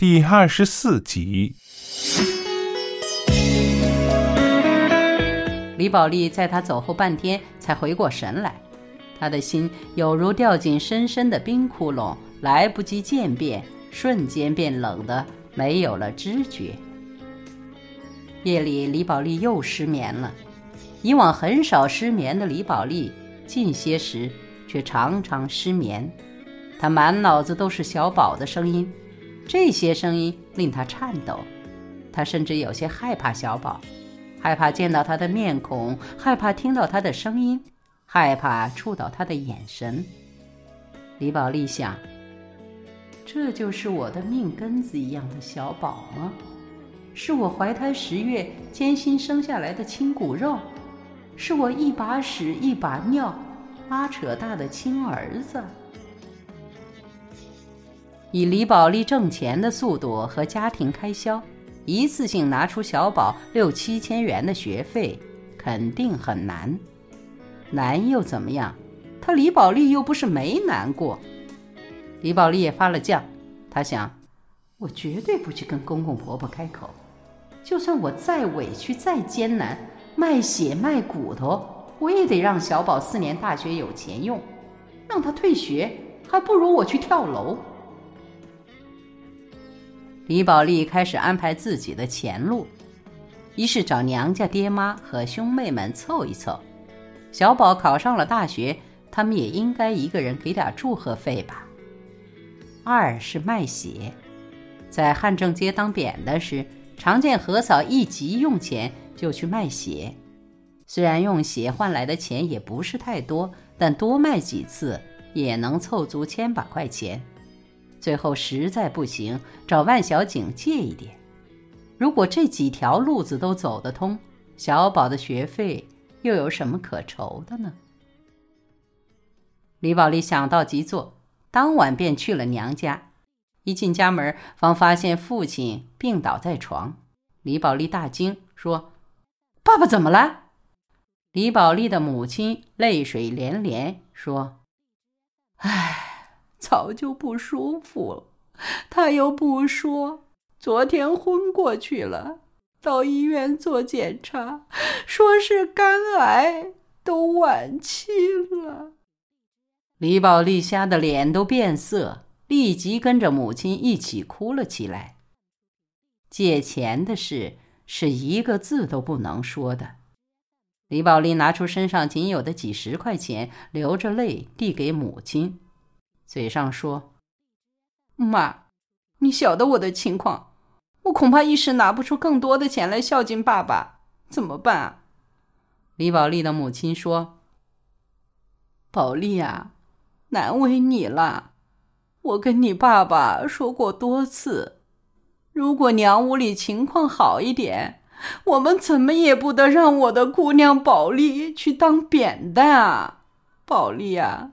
第二十四集。李宝莉在他走后半天才回过神来，他的心有如掉进深深的冰窟窿，来不及渐变，瞬间变冷的没有了知觉。夜里，李宝莉又失眠了。以往很少失眠的李宝莉，近些时却常常失眠。她满脑子都是小宝的声音，这些声音令她颤抖。她甚至有些害怕小宝。害怕见到他的面孔，害怕听到他的声音，害怕触到他的眼神。李宝莉想：这就是我的命根子一样的小宝吗？是我怀胎十月艰辛生下来的亲骨肉？是我一把屎一把尿拉扯大的亲儿子？以李宝莉挣钱的速度和家庭开销。一次性拿出小宝六七千元的学费，肯定很难。难又怎么样？他李宝莉又不是没难过。李宝莉也发了犟，他想：我绝对不去跟公公婆婆开口，就算我再委屈再艰难，卖血卖骨头，我也得让小宝四年大学有钱用，让他退学，还不如我去跳楼。李宝莉开始安排自己的前路，一是找娘家爹妈和兄妹们凑一凑，小宝考上了大学，他们也应该一个人给点祝贺费吧。二是卖血，在汉正街当扁担时，常见何嫂一急用钱就去卖血，虽然用血换来的钱也不是太多，但多卖几次也能凑足千把块钱。最后实在不行，找万小景借一点。如果这几条路子都走得通，小宝的学费又有什么可愁的呢？李宝莉想到即做，当晚便去了娘家。一进家门，方发现父亲病倒在床。李宝莉大惊，说：“爸爸怎么了？”李宝莉的母亲泪水连连，说：“唉。”早就不舒服了，他又不说，昨天昏过去了。到医院做检查，说是肝癌，都晚期了。李宝莉吓得脸都变色，立即跟着母亲一起哭了起来。借钱的事是一个字都不能说的。李宝莉拿出身上仅有的几十块钱，流着泪递给母亲。嘴上说：“妈，你晓得我的情况，我恐怕一时拿不出更多的钱来孝敬爸爸，怎么办？”李宝莉的母亲说：“宝莉啊，难为你了。我跟你爸爸说过多次，如果娘屋里情况好一点，我们怎么也不得让我的姑娘宝莉去当扁担啊，宝莉啊。”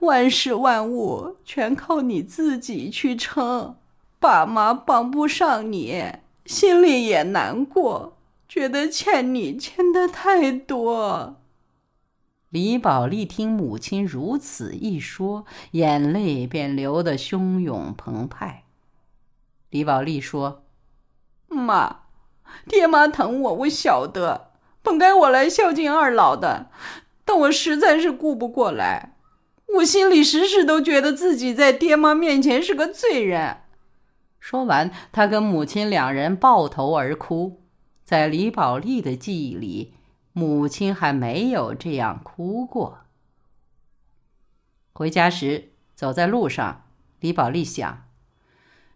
万事万物全靠你自己去撑，爸妈帮不上你，心里也难过，觉得欠你欠的太多。李宝莉听母亲如此一说，眼泪便流得汹涌澎湃。李宝莉说：“妈，爹妈疼我，我晓得，本该我来孝敬二老的，但我实在是顾不过来。”我心里时时都觉得自己在爹妈面前是个罪人。说完，他跟母亲两人抱头而哭。在李宝莉的记忆里，母亲还没有这样哭过。回家时，走在路上，李宝莉想：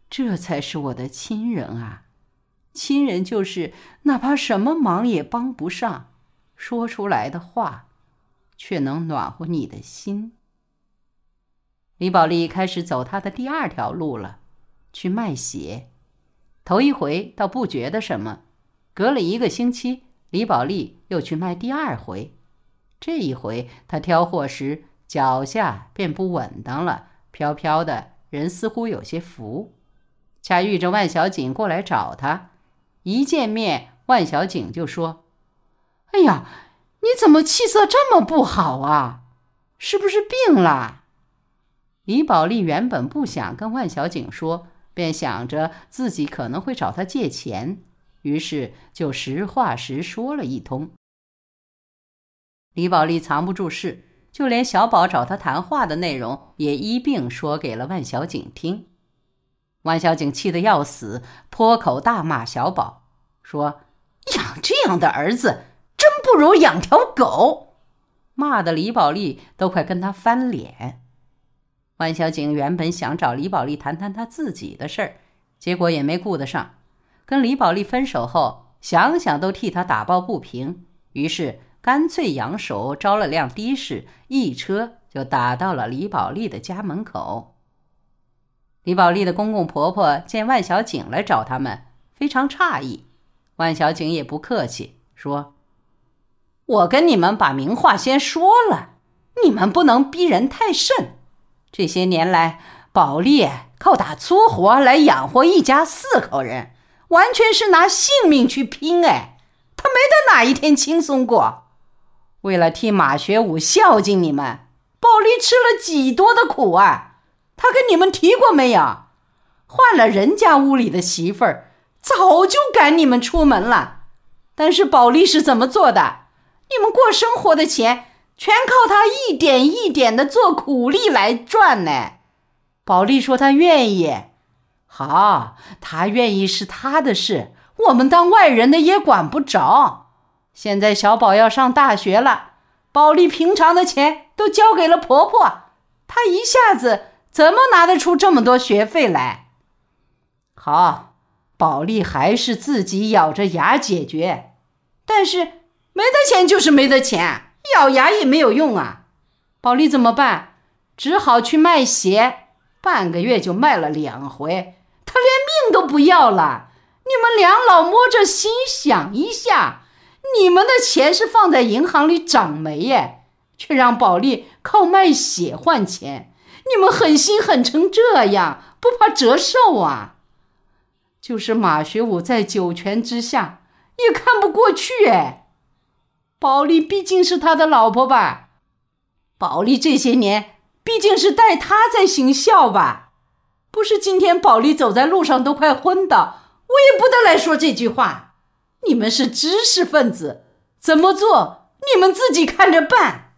这才是我的亲人啊！亲人就是哪怕什么忙也帮不上，说出来的话，却能暖和你的心。李宝莉开始走她的第二条路了，去卖血。头一回倒不觉得什么，隔了一个星期，李宝莉又去卖第二回。这一回，她挑货时脚下便不稳当了，飘飘的，人似乎有些浮。恰遇着万小景过来找她，一见面，万小景就说：“哎呀，你怎么气色这么不好啊？是不是病了？”李宝莉原本不想跟万小景说，便想着自己可能会找他借钱，于是就实话实说了一通。李宝莉藏不住事，就连小宝找他谈话的内容也一并说给了万小景听。万小景气得要死，破口大骂小宝，说：“养这样的儿子，真不如养条狗。”骂得李宝莉都快跟他翻脸。万小景原本想找李宝莉谈谈他自己的事儿，结果也没顾得上。跟李宝莉分手后，想想都替他打抱不平，于是。干脆扬手招了辆的士，一车就打到了李宝莉的家门口。李宝莉的公公婆婆见万小景来找他们，非常诧异。万小景也不客气，说：“我跟你们把明话先说了，你们不能逼人太甚。这些年来，宝莉靠打粗活来养活一家四口人，完全是拿性命去拼。哎，他没得哪一天轻松过。”为了替马学武孝敬你们，宝莉吃了几多的苦啊！他跟你们提过没有？换了人家屋里的媳妇儿，早就赶你们出门了。但是宝莉是怎么做的？你们过生活的钱，全靠他一点一点的做苦力来赚呢。宝莉说她愿意，好，她愿意是她的事，我们当外人的也管不着。现在小宝要上大学了，宝莉平常的钱都交给了婆婆，她一下子怎么拿得出这么多学费来？好，宝莉还是自己咬着牙解决，但是没得钱就是没得钱，咬牙也没有用啊。宝莉怎么办？只好去卖鞋，半个月就卖了两回，她连命都不要了。你们两老摸着心想一下。你们的钱是放在银行里长霉耶，却让宝莉靠卖血换钱，你们狠心狠成这样，不怕折寿啊？就是马学武在九泉之下也看不过去哎。宝莉毕竟是他的老婆吧？宝莉这些年毕竟是带他在行孝吧？不是今天宝莉走在路上都快昏倒，我也不得来说这句话。你们是知识分子，怎么做你们自己看着办。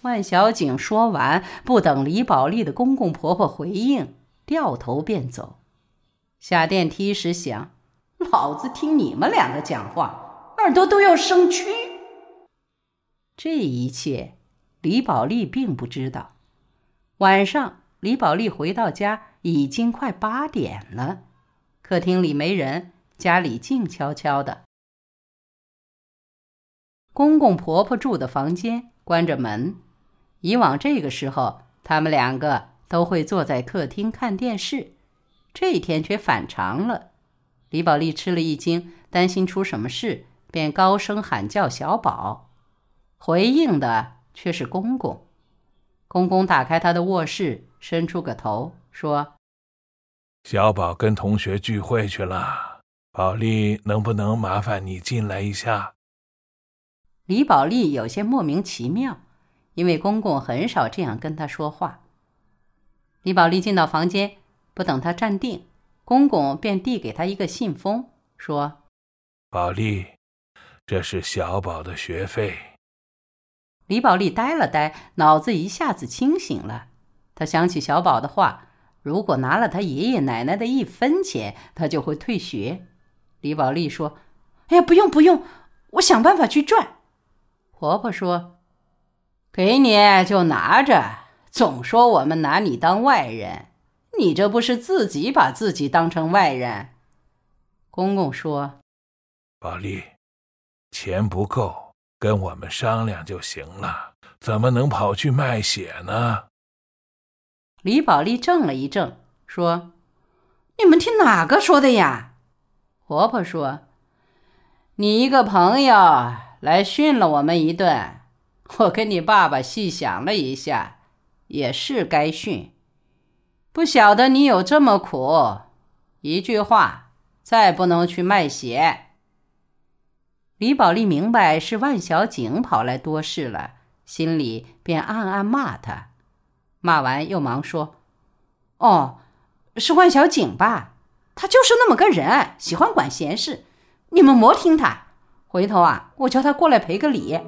万小景说完，不等李宝莉的公公婆婆回应，掉头便走。下电梯时想：老子听你们两个讲话，耳朵都要生蛆。这一切，李宝莉并不知道。晚上，李宝莉回到家。已经快八点了，客厅里没人，家里静悄悄的。公公婆婆住的房间关着门，以往这个时候，他们两个都会坐在客厅看电视，这天却反常了。李宝莉吃了一惊，担心出什么事，便高声喊叫小宝，回应的却是公公。公公打开他的卧室，伸出个头说。小宝跟同学聚会去了，宝莉能不能麻烦你进来一下？李宝莉有些莫名其妙，因为公公很少这样跟她说话。李宝莉进到房间，不等她站定，公公便递给他一个信封，说：“宝莉，这是小宝的学费。”李宝莉呆了呆，脑子一下子清醒了，她想起小宝的话。如果拿了他爷爷奶奶的一分钱，他就会退学。李宝莉说：“哎呀，不用不用，我想办法去赚。”婆婆说：“给你就拿着，总说我们拿你当外人，你这不是自己把自己当成外人？”公公说：“宝莉，钱不够，跟我们商量就行了，怎么能跑去卖血呢？”李宝莉怔了一怔，说：“你们听哪个说的呀？”婆婆说：“你一个朋友来训了我们一顿，我跟你爸爸细想了一下，也是该训。不晓得你有这么苦，一句话，再不能去卖血。”李宝莉明白是万小景跑来多事了，心里便暗暗骂他。骂完又忙说：“哦，是万小景吧？他就是那么个人，喜欢管闲事。你们莫听他。回头啊，我叫他过来赔个礼。”